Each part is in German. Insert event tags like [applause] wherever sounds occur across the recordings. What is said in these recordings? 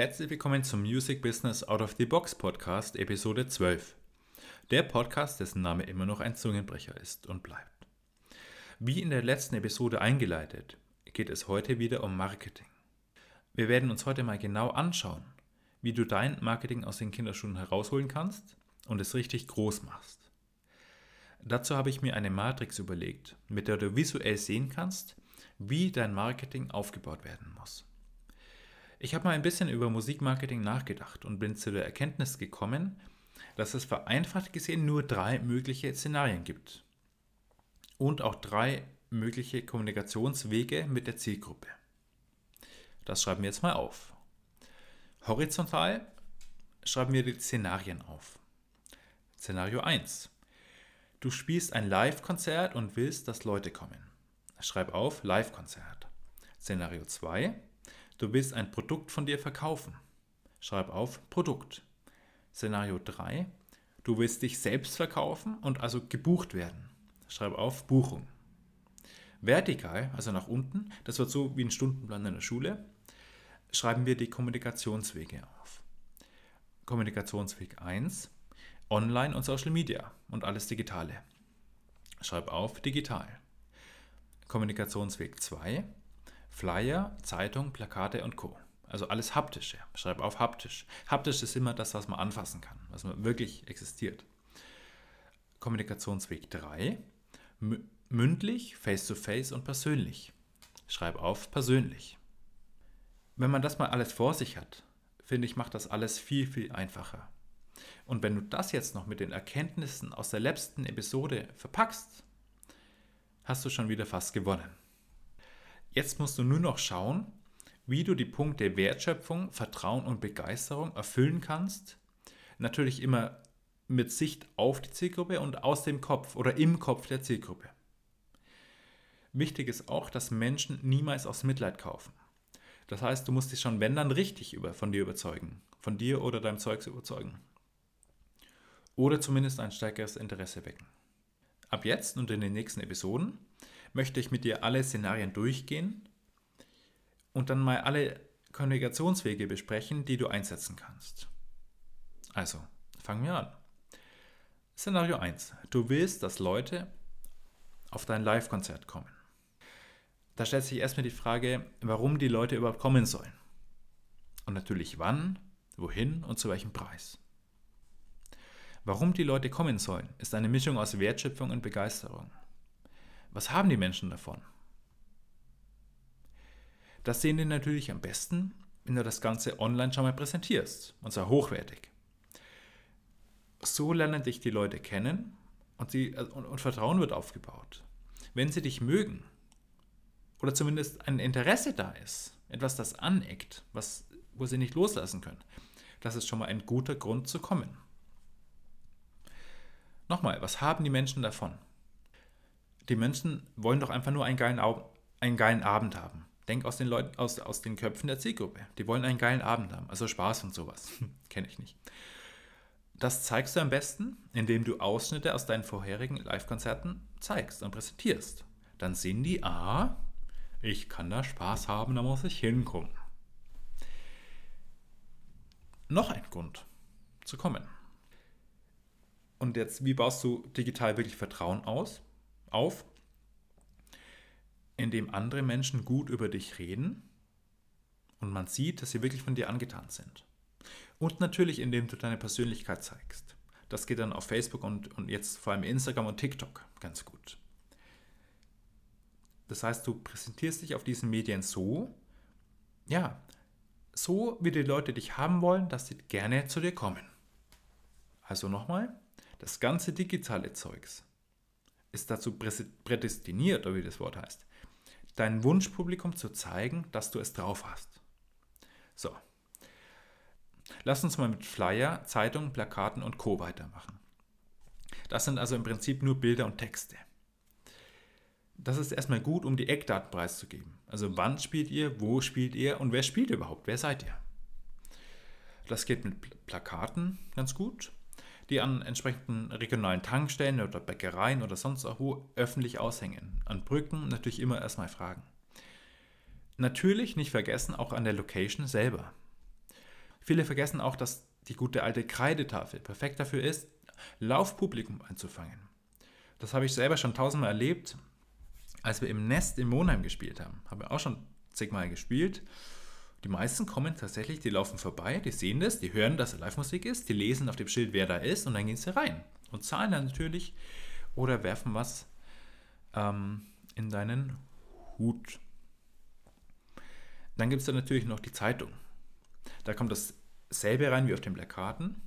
herzlich willkommen zum Music Business Out of the Box Podcast, Episode 12. Der Podcast, dessen Name immer noch ein Zungenbrecher ist und bleibt. Wie in der letzten Episode eingeleitet, geht es heute wieder um Marketing. Wir werden uns heute mal genau anschauen, wie du dein Marketing aus den Kinderschuhen herausholen kannst und es richtig groß machst. Dazu habe ich mir eine Matrix überlegt, mit der du visuell sehen kannst, wie dein Marketing aufgebaut werden muss. Ich habe mal ein bisschen über Musikmarketing nachgedacht und bin zu der Erkenntnis gekommen, dass es vereinfacht gesehen nur drei mögliche Szenarien gibt. Und auch drei mögliche Kommunikationswege mit der Zielgruppe. Das schreiben wir jetzt mal auf. Horizontal schreiben wir die Szenarien auf. Szenario 1. Du spielst ein Live-Konzert und willst, dass Leute kommen. Schreib auf Live-Konzert. Szenario 2. Du willst ein Produkt von dir verkaufen. Schreib auf Produkt. Szenario 3. Du willst dich selbst verkaufen und also gebucht werden. Schreib auf Buchung. Vertikal, also nach unten, das wird so wie ein Stundenplan in der Schule, schreiben wir die Kommunikationswege auf. Kommunikationsweg 1, Online und Social Media und alles Digitale. Schreib auf digital. Kommunikationsweg 2, Flyer, Zeitung, Plakate und Co. Also alles haptische. Schreib auf haptisch. Haptisch ist immer das, was man anfassen kann, was man wirklich existiert. Kommunikationsweg 3. Mündlich, face-to-face -face und persönlich. Schreib auf persönlich. Wenn man das mal alles vor sich hat, finde ich, macht das alles viel, viel einfacher. Und wenn du das jetzt noch mit den Erkenntnissen aus der letzten Episode verpackst, hast du schon wieder fast gewonnen. Jetzt musst du nur noch schauen, wie du die Punkte Wertschöpfung, Vertrauen und Begeisterung erfüllen kannst. Natürlich immer mit Sicht auf die Zielgruppe und aus dem Kopf oder im Kopf der Zielgruppe. Wichtig ist auch, dass Menschen niemals aus Mitleid kaufen. Das heißt, du musst dich schon, wenn dann, richtig über, von dir überzeugen. Von dir oder deinem Zeugs überzeugen. Oder zumindest ein stärkeres Interesse wecken. Ab jetzt und in den nächsten Episoden möchte ich mit dir alle Szenarien durchgehen und dann mal alle Kommunikationswege besprechen, die du einsetzen kannst. Also, fangen wir an. Szenario 1. Du willst, dass Leute auf dein Live-Konzert kommen. Da stellt sich erstmal die Frage, warum die Leute überhaupt kommen sollen. Und natürlich wann, wohin und zu welchem Preis. Warum die Leute kommen sollen, ist eine Mischung aus Wertschöpfung und Begeisterung. Was haben die Menschen davon? Das sehen die natürlich am besten, wenn du das Ganze online schon mal präsentierst, und zwar hochwertig. So lernen dich die Leute kennen und, sie, und, und Vertrauen wird aufgebaut. Wenn sie dich mögen oder zumindest ein Interesse da ist, etwas, das aneckt, was, wo sie nicht loslassen können, das ist schon mal ein guter Grund zu kommen. Nochmal, was haben die Menschen davon? Die Menschen wollen doch einfach nur einen geilen, einen geilen Abend haben. Denk aus den Leuten, aus, aus den Köpfen der Zielgruppe. Die wollen einen geilen Abend haben. Also Spaß und sowas. [laughs] Kenne ich nicht. Das zeigst du am besten, indem du Ausschnitte aus deinen vorherigen Live-Konzerten zeigst und präsentierst. Dann sehen die, ah, ich kann da Spaß haben, da muss ich hinkommen. Noch ein Grund zu kommen. Und jetzt, wie baust du digital wirklich Vertrauen aus? Auf, indem andere Menschen gut über dich reden und man sieht, dass sie wirklich von dir angetan sind. Und natürlich, indem du deine Persönlichkeit zeigst. Das geht dann auf Facebook und, und jetzt vor allem Instagram und TikTok ganz gut. Das heißt, du präsentierst dich auf diesen Medien so, ja, so wie die Leute dich haben wollen, dass sie gerne zu dir kommen. Also nochmal, das ganze digitale Zeugs ist dazu prädestiniert, oder wie das Wort heißt, dein Wunschpublikum zu zeigen, dass du es drauf hast. So. Lass uns mal mit Flyer, Zeitungen, Plakaten und Co. weitermachen. Das sind also im Prinzip nur Bilder und Texte. Das ist erstmal gut, um die Eckdaten preiszugeben. Also wann spielt ihr, wo spielt ihr und wer spielt überhaupt, wer seid ihr? Das geht mit Plakaten ganz gut die an entsprechenden regionalen Tankstellen oder Bäckereien oder sonst wo öffentlich aushängen. An Brücken natürlich immer erstmal fragen. Natürlich nicht vergessen, auch an der Location selber. Viele vergessen auch, dass die gute alte Kreidetafel perfekt dafür ist, Laufpublikum einzufangen. Das habe ich selber schon tausendmal erlebt, als wir im Nest in Monheim gespielt haben. Haben wir auch schon zigmal gespielt. Die meisten kommen tatsächlich, die laufen vorbei, die sehen das, die hören, dass Live-Musik ist, die lesen auf dem Schild, wer da ist und dann gehen sie rein und zahlen dann natürlich oder werfen was ähm, in deinen Hut. Dann gibt es dann natürlich noch die Zeitung. Da kommt dasselbe rein wie auf den Plakaten.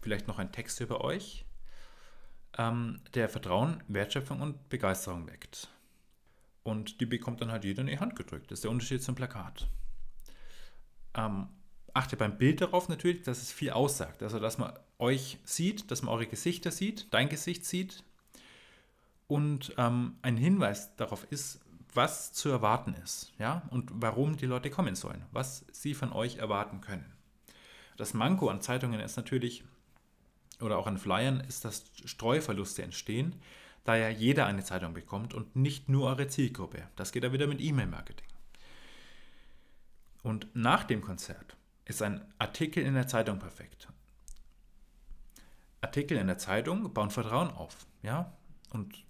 Vielleicht noch ein Text über euch, ähm, der Vertrauen, Wertschöpfung und Begeisterung weckt. Und die bekommt dann halt jeder in die Hand gedrückt. Das ist der Unterschied zum Plakat. Ähm, achte beim Bild darauf natürlich, dass es viel aussagt. Also, dass man euch sieht, dass man eure Gesichter sieht, dein Gesicht sieht. Und ähm, ein Hinweis darauf ist, was zu erwarten ist. Ja? Und warum die Leute kommen sollen. Was sie von euch erwarten können. Das Manko an Zeitungen ist natürlich, oder auch an Flyern, ist, dass Streuverluste entstehen, da ja jeder eine Zeitung bekommt und nicht nur eure Zielgruppe. Das geht ja wieder mit E-Mail-Marketing. Und nach dem Konzert ist ein Artikel in der Zeitung perfekt. Artikel in der Zeitung bauen Vertrauen auf, ja, und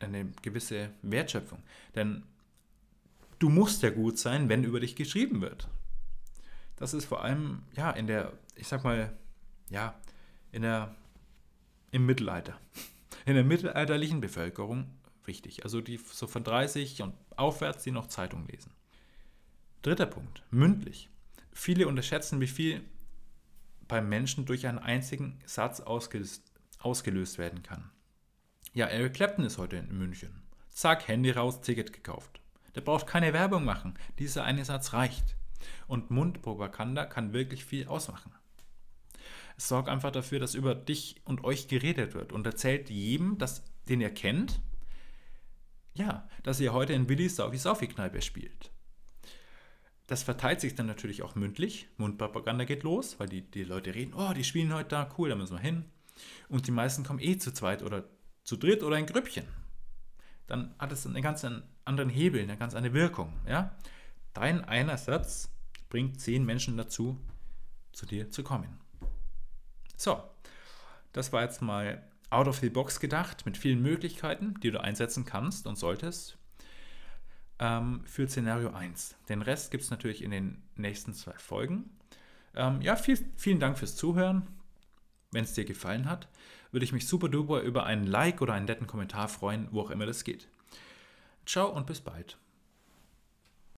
eine gewisse Wertschöpfung. Denn du musst ja gut sein, wenn über dich geschrieben wird. Das ist vor allem, ja, in der, ich sag mal, ja, in der, im Mittelalter, [laughs] in der mittelalterlichen Bevölkerung wichtig. Also die so von 30 und aufwärts, die noch Zeitung lesen. Dritter Punkt, mündlich. Viele unterschätzen, wie viel beim Menschen durch einen einzigen Satz ausgelöst, ausgelöst werden kann. Ja, Eric Clapton ist heute in München. Zack, Handy raus, Ticket gekauft. Der braucht keine Werbung machen. Dieser eine Satz reicht. Und Mundpropaganda kann wirklich viel ausmachen. Es sorgt einfach dafür, dass über dich und euch geredet wird und erzählt jedem, dass, den ihr kennt, ja, dass ihr heute in Willis Saufi Saufi Kneipe spielt. Das verteilt sich dann natürlich auch mündlich. Mundpropaganda geht los, weil die, die Leute reden, oh, die spielen heute da, cool, da müssen wir hin. Und die meisten kommen eh zu zweit oder zu dritt oder in Grüppchen. Dann hat es einen ganz anderen Hebel, eine ganz andere Wirkung. Ja? Dein einer Satz bringt zehn Menschen dazu, zu dir zu kommen. So, das war jetzt mal out of the box gedacht, mit vielen Möglichkeiten, die du einsetzen kannst und solltest ähm, für Szenario 1. Den Rest gibt es natürlich in den nächsten zwei Folgen. Ähm, ja, viel, vielen Dank fürs Zuhören. Wenn es dir gefallen hat, würde ich mich super duper über einen Like oder einen netten Kommentar freuen, wo auch immer das geht. Ciao und bis bald.